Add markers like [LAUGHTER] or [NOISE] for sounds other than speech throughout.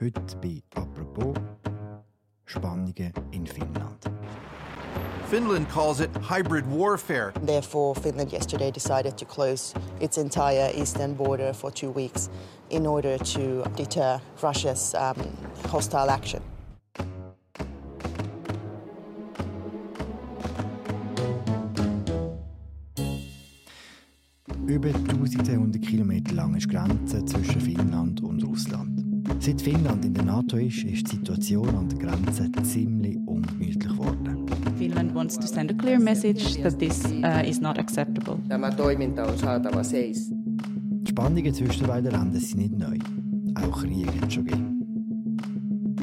Heute bei «Apropos» Spannungen in Finnland. Finland calls it hybrid warfare. Therefore, Finland yesterday decided to close its entire eastern border for two weeks in order to deter Russia's um, hostile action. Über 1200 Kilometer lang ist die Grenze zwischen Finnland und Russland. Seit Finnland in der NATO ist, ist die Situation an der Grenze ziemlich ungemütlich geworden. Finland wants to send a clear message that this uh, is not acceptable. Tämä toiminta on saatava seis. Die Spannungen zwischen den beiden Ländern sind nicht neu. Auch Kriege hat es schon gegeben.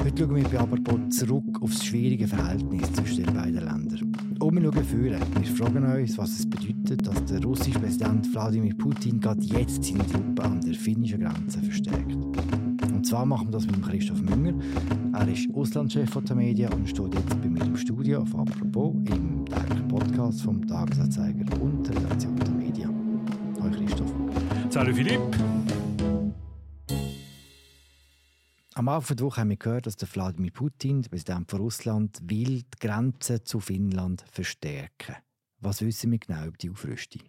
Heute schauen wir aber zurück auf das schwierige Verhältnis zwischen den beiden Ländern. Und wir schauen führen. Wir fragen uns, was es bedeutet, dass der russische Präsident Wladimir Putin gerade jetzt seine Truppen zwar machen wir das mit Christoph Münger. Er ist Auslandschef von der Medien und steht jetzt bei mir im Studio auf «Apropos» im täglichen Podcast vom Tagesanzeiger und der Redaktion der Medien. Hallo Christoph. Salut Philipp. Am Anfang der Woche haben wir gehört, dass der Wladimir Putin, der Präsident von Russland, will die Grenze zu Finnland verstärken. Was wissen wir genau über die Aufrüstung?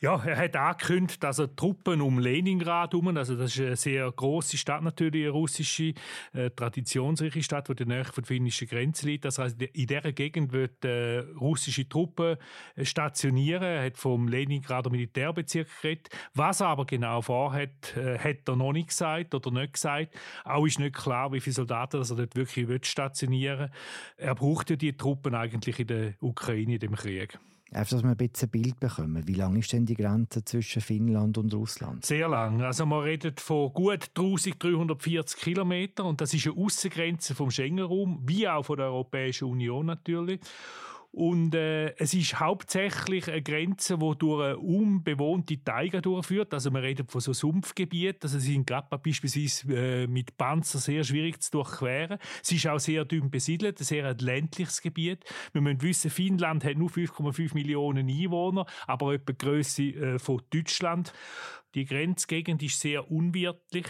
Ja, er hat angekündigt, dass er Truppen um Leningrad herum, also das ist eine sehr große Stadt natürlich, eine russische, äh, traditionsreiche Stadt, die in der von der finnischen Grenze liegt. Das heißt, in dieser Gegend wird äh, russische Truppen äh, stationieren. Er hat vom Leningrader Militärbezirk geredet. Was er aber genau vorhat, äh, hat er noch nicht gesagt oder nicht gesagt. Auch ist nicht klar, wie viele Soldaten er dort wirklich will stationieren Er braucht ja die Truppen eigentlich in der Ukraine, in dem Krieg. Einfach, dass wir ein bisschen Bild bekommen. Wie lang ist denn die Grenze zwischen Finnland und Russland? Sehr lang. Also man redet von gut 1340 Kilometern und das ist eine Außengrenze vom Schengen-Raum, wie auch von der Europäischen Union natürlich. Und äh, es ist hauptsächlich eine Grenze, die durch eine unbewohnte Taiga durchführt. Also man redet von so Sumpfgebieten. Also sie sind gerade beispielsweise äh, mit Panzer sehr schwierig zu durchqueren. Es ist auch sehr dünn besiedelt, ein sehr ländliches Gebiet. Wir müssen wissen, Finnland hat nur 5,5 Millionen Einwohner, aber etwa die Grösse äh, von Deutschland. Die Grenzgegend ist sehr unwirtlich.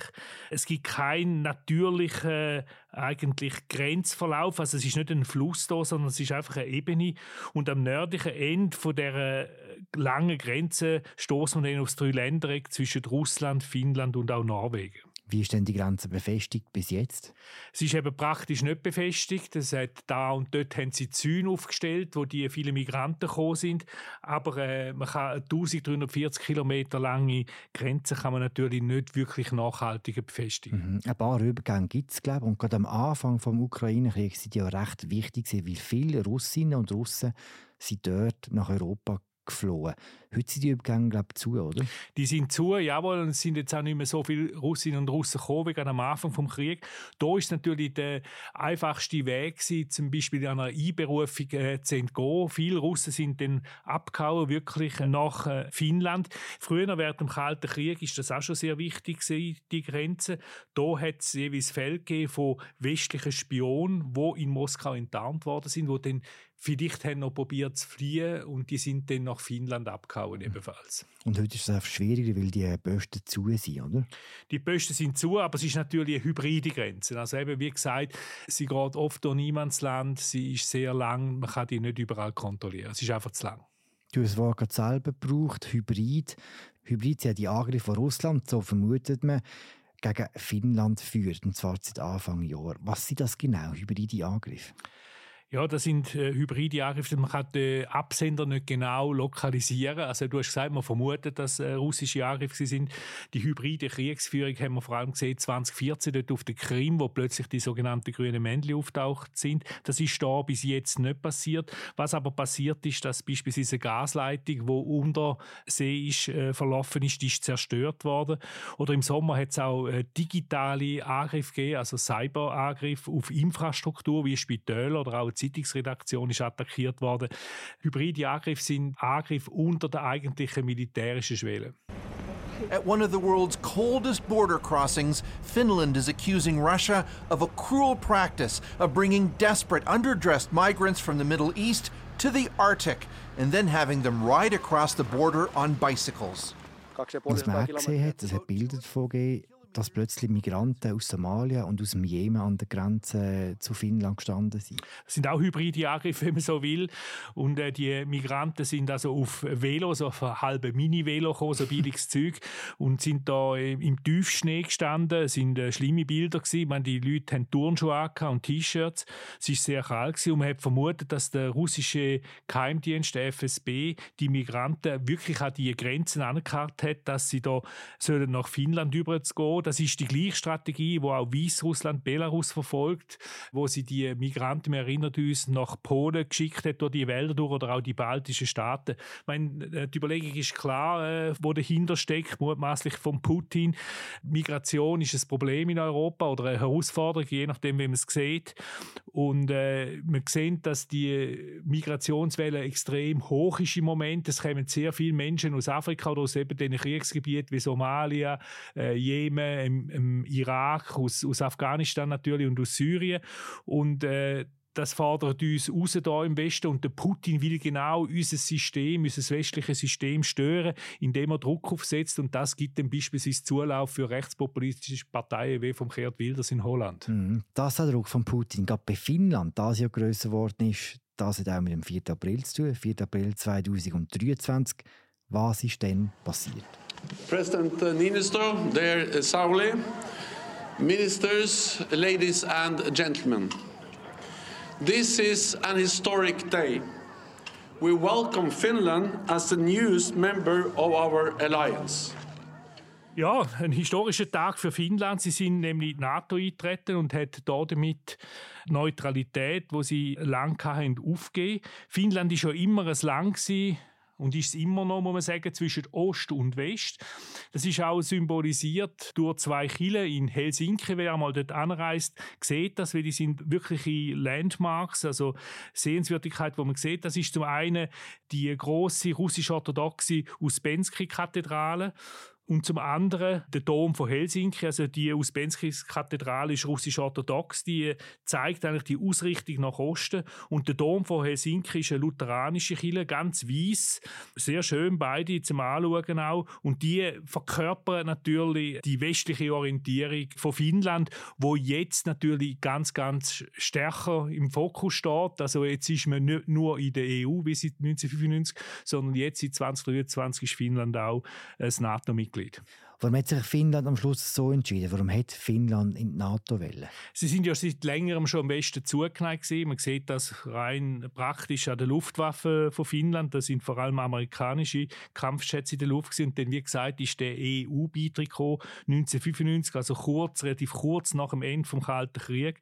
Es gibt keinen natürlichen eigentlich Grenzverlauf. Also es ist nicht ein Fluss da, sondern es ist einfach eine Ebene. Und am nördlichen Ende von der langen Grenze stoßen wir dann aufs Dreiländereck zwischen Russland, Finnland und auch Norwegen. Wie ist denn die Grenze befestigt bis jetzt? Sie ist eben praktisch nicht befestigt. Es hat da und dort haben sie Zäune aufgestellt, wo die viele Migranten gekommen sind. Aber äh, man kann 1340 Kilometer lange Grenze kann man natürlich nicht wirklich nachhaltig befestigen. Mhm. Ein paar Übergänge gibt es, glaube ich. Und gerade am Anfang des Ukraine-Kriegs sind die ja recht wichtig, weil viele Russinnen und Russen sind dort nach Europa geflohen. Heute sind die Übergänge, glaube ich, zu, oder? Die sind zu, jawohl. Und es sind jetzt auch nicht mehr so viele Russinnen und Russen gekommen, wie am Anfang des Krieges. Da ist natürlich der einfachste Weg zum Beispiel einer Einberufung äh, zu entgehen. Viele Russen sind dann abgehauen, wirklich nach äh, Finnland. Früher, während dem Kalten Krieg, ist das auch schon sehr wichtig die Grenze. Da hat es jeweils Fälle von westlichen Spionen, die in Moskau enttarnt worden sind, die dann vielleicht haben noch probiert zu fliehen und die sind dann nach Finnland abgehauen ebenfalls. Und heute ist es einfach schwieriger, weil die Posten zu sind, oder? Die Posten sind zu, aber es ist natürlich eine hybride Grenze. Also eben, wie gesagt, sie geht oft durch Niemandsland, sie ist sehr lang, man kann die nicht überall kontrollieren. Es ist einfach zu lang. Du hast das Wort gerade selber gebraucht, Hybrid. Hybrid sind ja die Angriffe von Russland, so vermutet man, gegen Finnland führt, und zwar seit Anfang Jahr. Was sind das genau, hybride Angriffe? Ja, das sind äh, hybride Angriffe. Man kann den Absender nicht genau lokalisieren. Also du hast gesagt, man vermutet, dass äh, russische Angriffe sind. Die hybride Kriegsführung haben wir vor allem gesehen 2014 dort auf der Krim, wo plötzlich die sogenannten grünen Männchen auftaucht sind. Das ist da bis jetzt nicht passiert. Was aber passiert ist, dass beispielsweise eine Gasleitung, die unter See ist, äh, verlaufen ist, die ist zerstört worden. Oder im Sommer hat es auch äh, digitale Angriffe gegeben, also Cyberangriffe auf Infrastruktur wie Spitäler oder auch Zeitungsredaktion ist attackiert worden. Hybride Angriffe sind Angriffe unter der eigentlichen militärischen Schwelle. At one of the world's coldest border crossings, Finland is accusing Russia of a cruel practice of bringing desperate, underdressed migrants from the Middle East to the Arctic and then having them ride across the border on bicycles. Was man auch gesehen hat, es hat Bilder davon gegeben, dass plötzlich Migranten aus Somalia und aus dem Jemen an der Grenze zu Finnland gestanden sind. Das sind auch hybride Angriffe, [LAUGHS] wenn man so will. Und äh, die Migranten sind also auf Velo, so auf halbe Mini-Velo gekommen, so billiges [LAUGHS] Zeug, und sind da äh, im Tiefschnee gestanden. Es sind äh, schlimme Bilder gewesen. Ich meine, die Leute haben Turnschuhe und T-Shirts. Es war sehr kalt gewesen und man hat vermutet, dass der russische Geheimdienst, der FSB, die Migranten wirklich an die Grenzen angekarrt hat, dass sie da sollen nach Finnland überzugehen. Das ist die gleiche Strategie, wo auch Weißrussland, Belarus verfolgt, wo sie die Migranten, wir erinnern uns, nach Polen geschickt hat, durch die Wälder durch oder auch die baltischen Staaten. Ich meine, äh, die Überlegung ist klar, äh, wo dahinter steckt, mutmaßlich von Putin. Migration ist ein Problem in Europa oder eine Herausforderung, je nachdem, wie man es sieht. Und äh, man sieht, dass die Migrationswelle extrem hoch ist im Moment. Es kommen sehr viele Menschen aus Afrika oder aus eben den Kriegsgebieten wie Somalia, äh, Jemen, im, im Irak, aus, aus Afghanistan natürlich und aus Syrien. Und äh, das fordert uns raus da im Westen und der Putin will genau unser System, unser westliches System stören, indem er Druck aufsetzt und das gibt dann beispielsweise Zulauf für rechtspopulistische Parteien wie vom Gerd Wilders in Holland. Mhm. Das ist der Druck von Putin, gerade bei Finnland, das ja grösser geworden ist, das hat auch mit dem 4. April zu tun, 4. April 2023. Was ist denn passiert? President Niinistö, dear Sauli, ministers, ladies and gentlemen. This is an historic day. We welcome Finland as the newest member of our alliance. Ja, ein historischer Tag für Finnland. Sie sind nämlich in die NATO eingetreten und hat damit Neutralität, wo sie lang hatten, aufgegeben. Finnland ist ja immer ein Land und ist es immer noch, muss man sagen, zwischen Ost und West. Das ist auch symbolisiert durch zwei Kille in Helsinki. Wer einmal dort anreist, sieht das, weil die sind wirkliche Landmarks, also Sehenswürdigkeit, wo man sieht. Das ist zum einen die große russisch-orthodoxe Uspensky-Kathedrale und zum anderen der Dom von Helsinki, also die Uspensky-Kathedrale ist russisch-orthodox, die zeigt eigentlich die Ausrichtung nach Osten. Und der Dom von Helsinki ist eine lutheranische Kirche, ganz weiß, sehr schön, beide zum Anschauen auch. Und die verkörpern natürlich die westliche Orientierung von Finnland, wo jetzt natürlich ganz, ganz stärker im Fokus steht. Also jetzt ist man nicht nur in der EU wie seit 1995, sondern jetzt seit 2023 ist Finnland auch ein NATO-Mitglied. Mitglied. Warum hat sich Finnland am Schluss so entschieden? Warum hat Finnland in die NATO wollen? Sie sind ja seit längerem schon am Westen zugeneigt. Man sieht das rein praktisch an der Luftwaffe von Finnland. Da sind vor allem amerikanische Kampfschätze in der Luft gewesen. Und dann, wie gesagt, ist der EU-Beitritt 1995, also kurz, relativ kurz nach dem Ende vom Kalten Krieg.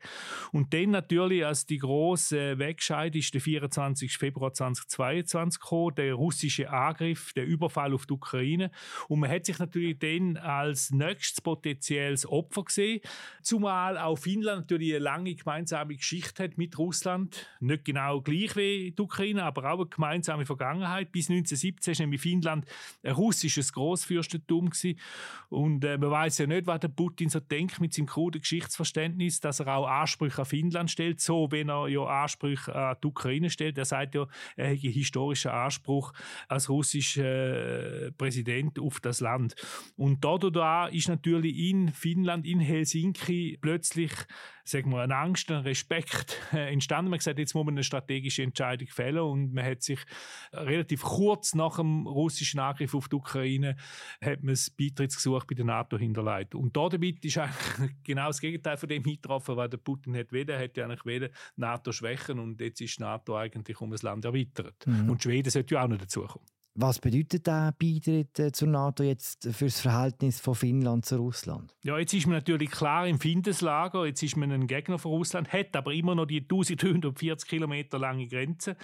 Und dann natürlich, als die große Wegscheid ist der 24. Februar 2022 gekommen, der russische Angriff, der Überfall auf die Ukraine. Und man hat sich natürlich dann als nächstes potenzielles Opfer gesehen. Zumal auch Finnland natürlich eine lange gemeinsame Geschichte hat mit Russland. Nicht genau gleich wie die Ukraine, aber auch eine gemeinsame Vergangenheit. Bis 1917 war nämlich Finnland ein russisches Großfürstentum Und äh, man weiß ja nicht, was der Putin so denkt mit seinem kruden Geschichtsverständnis, dass er auch Ansprüche an Finnland stellt, so wenn er ja Ansprüche an die Ukraine stellt. Er sagt ja, er hätte historischen Anspruch als russischer äh, Präsident auf das Land. Und und da ist natürlich in Finnland, in Helsinki plötzlich sagen wir, eine Angst, ein Respekt äh, entstanden. Man hat gesagt, jetzt muss man eine strategische Entscheidung fällen und man hat sich relativ kurz nach dem russischen Angriff auf die Ukraine hat man das Beitrittsgesuch bei der NATO hinterlegt. Und da damit ist eigentlich [LAUGHS] genau das Gegenteil von dem eingetroffen, was der Putin hat wollen. Er hätte eigentlich wollen, NATO schwächen und jetzt ist NATO eigentlich um das Land erweitert. Mhm. Und Schweden sollte ja auch noch dazukommen. Was bedeutet der Beitritt äh, zur NATO jetzt für das Verhältnis von Finnland zu Russland? Ja, jetzt ist man natürlich klar im Findeslager, jetzt ist man ein Gegner von Russland, hat aber immer noch die 1340 Kilometer lange Grenze.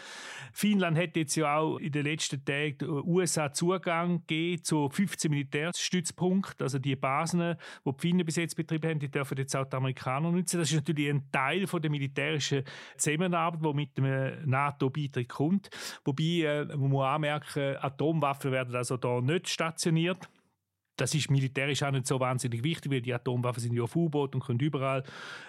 Finnland hat jetzt ja auch in den letzten Tagen den USA Zugang gegeben zu 15 Militärstützpunkten, also die Basen, die die Finnen bis jetzt betrieben haben, die dürfen jetzt auch die Amerikaner nutzen. Das ist natürlich ein Teil von der militärischen Zusammenarbeit, die mit dem NATO-Beitritt kommt. Wobei, äh, man muss anmerken, Atomwaffen werden also da nicht stationiert. Das ist militärisch auch nicht so wahnsinnig wichtig, weil die Atomwaffen sind ja auf U-Boot und können überall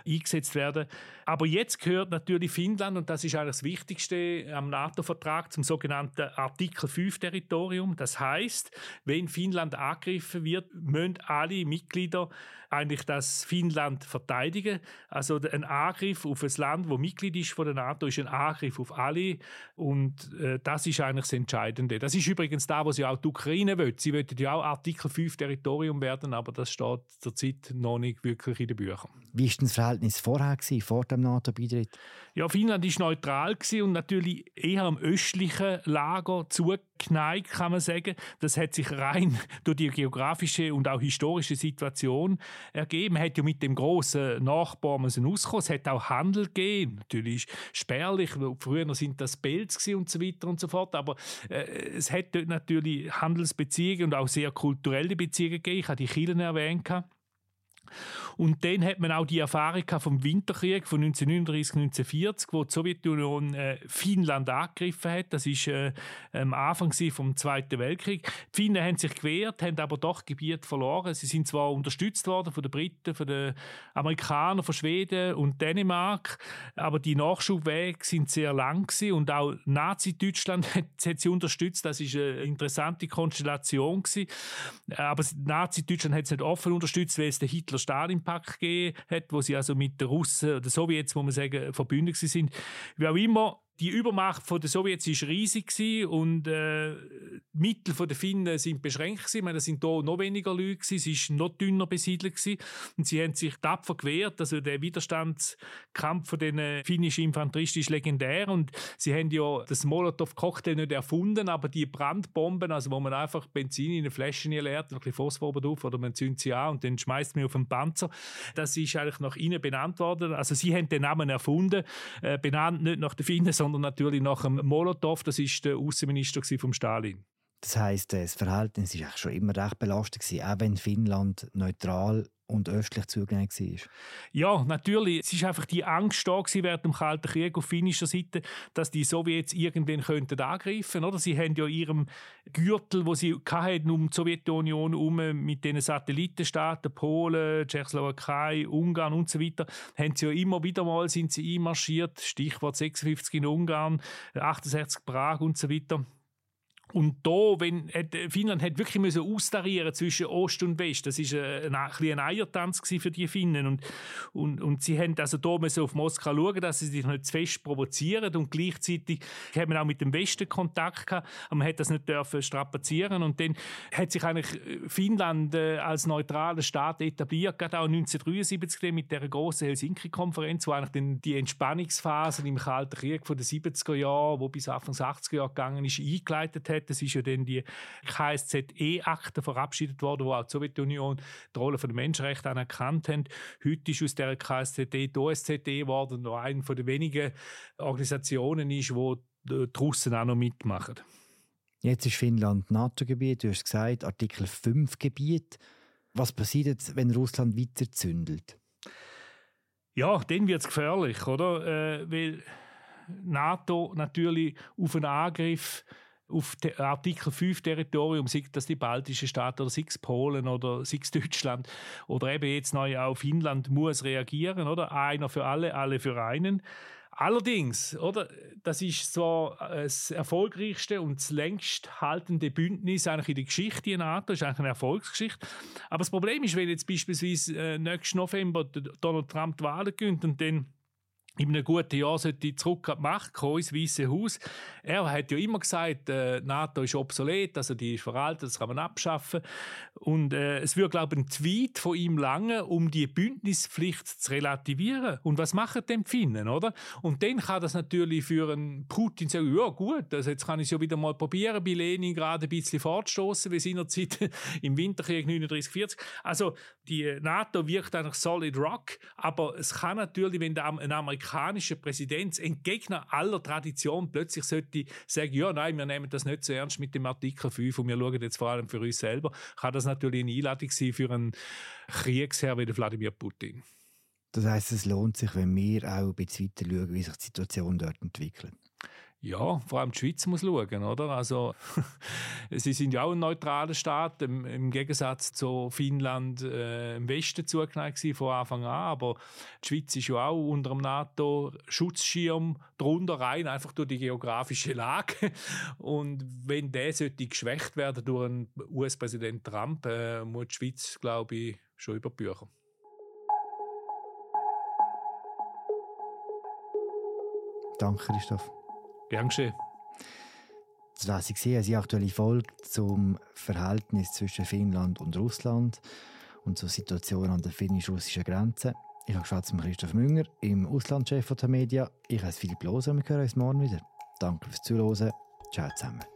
eingesetzt werden. Aber jetzt gehört natürlich Finnland, und das ist eigentlich das Wichtigste am NATO-Vertrag, zum sogenannten Artikel 5-Territorium. Das heißt, wenn Finnland angegriffen wird, müssen alle Mitglieder eigentlich das Finnland verteidigen. Also ein Angriff auf ein Land, wo Mitglied ist von der NATO, ist ein Angriff auf alle. Und äh, das ist eigentlich das Entscheidende. Das ist übrigens da, was ja auch die Ukraine will. Sie wollen ja auch Artikel 5 Territorium werden, aber das steht zurzeit noch nicht wirklich in den Büchern. Wie war das Verhältnis vorher, gewesen, vor dem NATO-Beitritt? Ja, Finnland war neutral und natürlich eher am östlichen Lager zugeneigt, kann man sagen. Das hat sich rein [LAUGHS] durch die geografische und auch historische Situation ergeben. Man hat ja mit dem grossen Nachbarn müssen. Es hat auch Handel gegeben. Natürlich spärlich. Früher sind das Pelz und so weiter und so fort. Aber äh, es hat dort natürlich Handelsbeziehungen und auch sehr kulturelle Beziehungen gegeben. Ich habe die Kirchen erwähnt. Und dann hat man auch die Erfahrung vom Winterkrieg von 1939, 1940, wo die Sowjetunion äh, Finnland angegriffen hat. Das ist äh, am Anfang vom Zweiten Weltkrieg. Die Finnen haben sich gewehrt, haben aber doch Gebiet verloren. Sie sind zwar unterstützt worden von den Briten, von den Amerikanern, von Schweden und Dänemark, aber die Nachschubwege sind sehr lang gewesen und auch Nazi-Deutschland [LAUGHS] hat, hat, sie unterstützt. Das ist eine interessante Konstellation gewesen. Aber Nazi-Deutschland hat es nicht offen unterstützt, weil es der Hitler Hitler-Stalin-Pakt gegeben hat, wo sie also mit den Russen oder Sowjets, muss man sagen, verbündet sind. Wie auch immer, die Übermacht der Sowjets war riesig und äh, die Mittel der Finnen sind beschränkt. Ich meine, es sind hier noch weniger Leute gewesen, es war noch dünner besiedelt gewesen. und sie haben sich tapfer gewehrt. Also der Widerstandskampf von den finnischen Infanteristen ist legendär und sie haben ja das Molotow-Cocktail nicht erfunden, aber die Brandbomben, also wo man einfach Benzin in eine Flasche leert, ein bisschen Phosphor drauf oder man zündet sie an und dann schmeißt man auf den Panzer. Das ist eigentlich nach ihnen benannt worden. Also sie haben den Namen erfunden, äh, benannt nicht nach den Finnen, sondern natürlich nach dem Molotow, das ist der Außenminister von Stalin. Das heißt, das Verhältnis war schon immer recht belastet gewesen, auch wenn Finnland neutral und östlich zugänglich war. Ja, natürlich. Es ist einfach die Angst da während dem Kalten Krieg auf finnischer Seite, dass die Sowjets irgendwann könnten angreifen oder? Sie haben ja ihrem Gürtel, wo sie hatten, um die Sowjetunion um mit den Satellitenstaaten Polen, Tschechoslowakei, Ungarn und so weiter, haben sie ja immer wieder mal sind sie einmarschiert. Stichwort 56 in Ungarn, 68 Prag und so weiter. Und da, wenn Finnland hat wirklich müssen austarieren zwischen Ost und West, das ist ein, ein, ein Eiertanz für die Finnen. Und, und, und sie haben also da müssen auf Moskau schauen, dass sie sich nicht zu fest provozieren. Und gleichzeitig hat man auch mit dem Westen Kontakt gehabt, aber man hat das nicht dürfen strapazieren. Und dann hat sich eigentlich Finnland äh, als neutraler Staat etabliert, gerade auch 1973 mit der großen Helsinki-Konferenz, wo eigentlich die Entspannungsphase im Kalten Krieg von den 70er Jahren, wo bis Anfang 80er Jahre gegangen ist, eingeleitet hat hat. Es ist ja dann die KSZE-Akte verabschiedet worden, wo auch die Sowjetunion die Rolle der Menschenrechte anerkannt hat. Heute ist aus der KSZE die OSZE geworden, noch eine von den wenigen Organisationen ist, wo die Russen auch noch mitmachen. Jetzt ist Finnland NATO-Gebiet, du hast gesagt, Artikel 5 Gebiet. Was passiert jetzt, wenn Russland weiter zündelt? Ja, dann wird es gefährlich, oder? Äh, weil NATO natürlich auf einen Angriff auf Artikel 5 Territorium, sei das die baltischen Staaten oder sei Polen oder sei Deutschland oder eben jetzt neu auch Finnland muss reagieren, oder? Einer für alle, alle für einen. Allerdings, oder, das ist zwar das erfolgreichste und das längst haltende Bündnis eigentlich in der Geschichte in NATO, ist eigentlich eine Erfolgsgeschichte. Aber das Problem ist, wenn jetzt beispielsweise äh, nächsten November Donald Trump die Wahlen gewinnt und dann in einem guten Jahr sollte zurück an die Macht kommen, ins Weiße Haus. Er hat ja immer gesagt, äh, NATO ist obsolet, also die ist veraltet, das kann man abschaffen. Und äh, es würde, glaube ich, ein Tweet von ihm lange, um die Bündnispflicht zu relativieren. Und was machen denn die Finnen, oder? Und dann kann das natürlich für einen Putin sagen, ja gut, also jetzt kann ich es ja wieder mal probieren, bei Lenin gerade ein bisschen fortstoßen, wie seinerzeit [LAUGHS] im Winterkrieg 39-40. Also die NATO wirkt eigentlich solid rock, aber es kann natürlich, wenn der, ein Amerikaner amerikanischer Präsident entgegen aller Tradition plötzlich sollte sagen, ja, nein, wir nehmen das nicht so ernst mit dem Artikel 5 und wir schauen jetzt vor allem für uns selber, kann das natürlich eine Einladung sein für einen Kriegsherr wie Wladimir Putin. Das heißt, es lohnt sich, wenn wir auch ein bisschen weiter schauen, wie sich die Situation dort entwickelt. Ja, vor allem die Schweiz muss schauen, oder? Also, [LAUGHS] sie sind ja auch ein neutraler Staat, im, im Gegensatz zu Finnland äh, im Westen zugeneigt von Anfang an. Aber die Schweiz ist ja auch unter dem NATO-Schutzschirm drunter rein, einfach durch die geografische Lage. [LAUGHS] Und wenn der sollte geschwächt werden durch einen US-Präsident Trump, äh, muss die Schweiz, glaube ich, schon über Bücher. Danke, Christoph. Gern geschehen. War sie gesehen, die aktuelle Folge zum Verhältnis zwischen Finnland und Russland und zur Situation an der finnisch-russischen Grenze. Ich habe gesprochen mit Christoph Münger, im Auslandchef der Media. Ich heiße Philipp Loser und wir hören uns morgen wieder. Danke fürs Zuhören. Ciao zusammen.